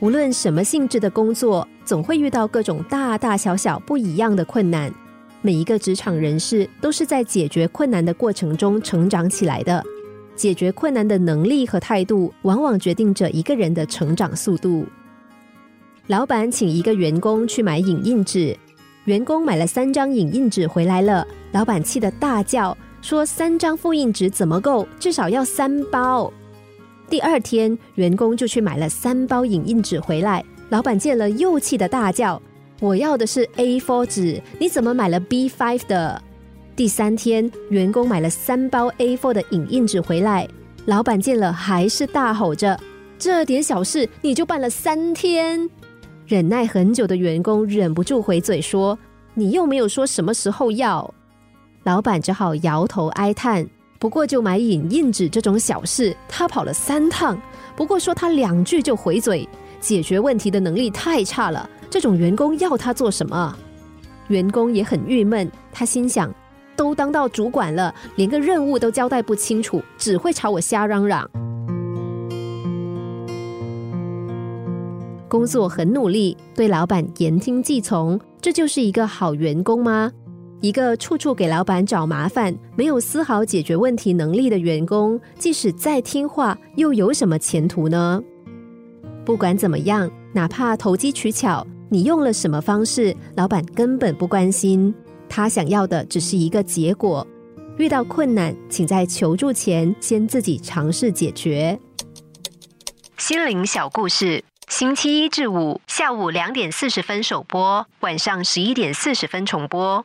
无论什么性质的工作，总会遇到各种大大小小不一样的困难。每一个职场人士都是在解决困难的过程中成长起来的。解决困难的能力和态度，往往决定着一个人的成长速度。老板请一个员工去买影印纸，员工买了三张影印纸回来了，老板气得大叫，说：“三张复印纸怎么够？至少要三包。”第二天，员工就去买了三包影印纸回来。老板见了又气的大叫：“我要的是 A4 纸，你怎么买了 B5 的？”第三天，员工买了三包 A4 的影印纸回来。老板见了还是大吼着：“这点小事你就办了三天？”忍耐很久的员工忍不住回嘴说：“你又没有说什么时候要。”老板只好摇头哀叹。不过就买影印纸这种小事，他跑了三趟。不过说他两句就回嘴，解决问题的能力太差了。这种员工要他做什么？员工也很郁闷，他心想：都当到主管了，连个任务都交代不清楚，只会朝我瞎嚷嚷。工作很努力，对老板言听计从，这就是一个好员工吗？一个处处给老板找麻烦、没有丝毫解决问题能力的员工，即使再听话，又有什么前途呢？不管怎么样，哪怕投机取巧，你用了什么方式，老板根本不关心。他想要的只是一个结果。遇到困难，请在求助前先自己尝试解决。心灵小故事，星期一至五下午两点四十分首播，晚上十一点四十分重播。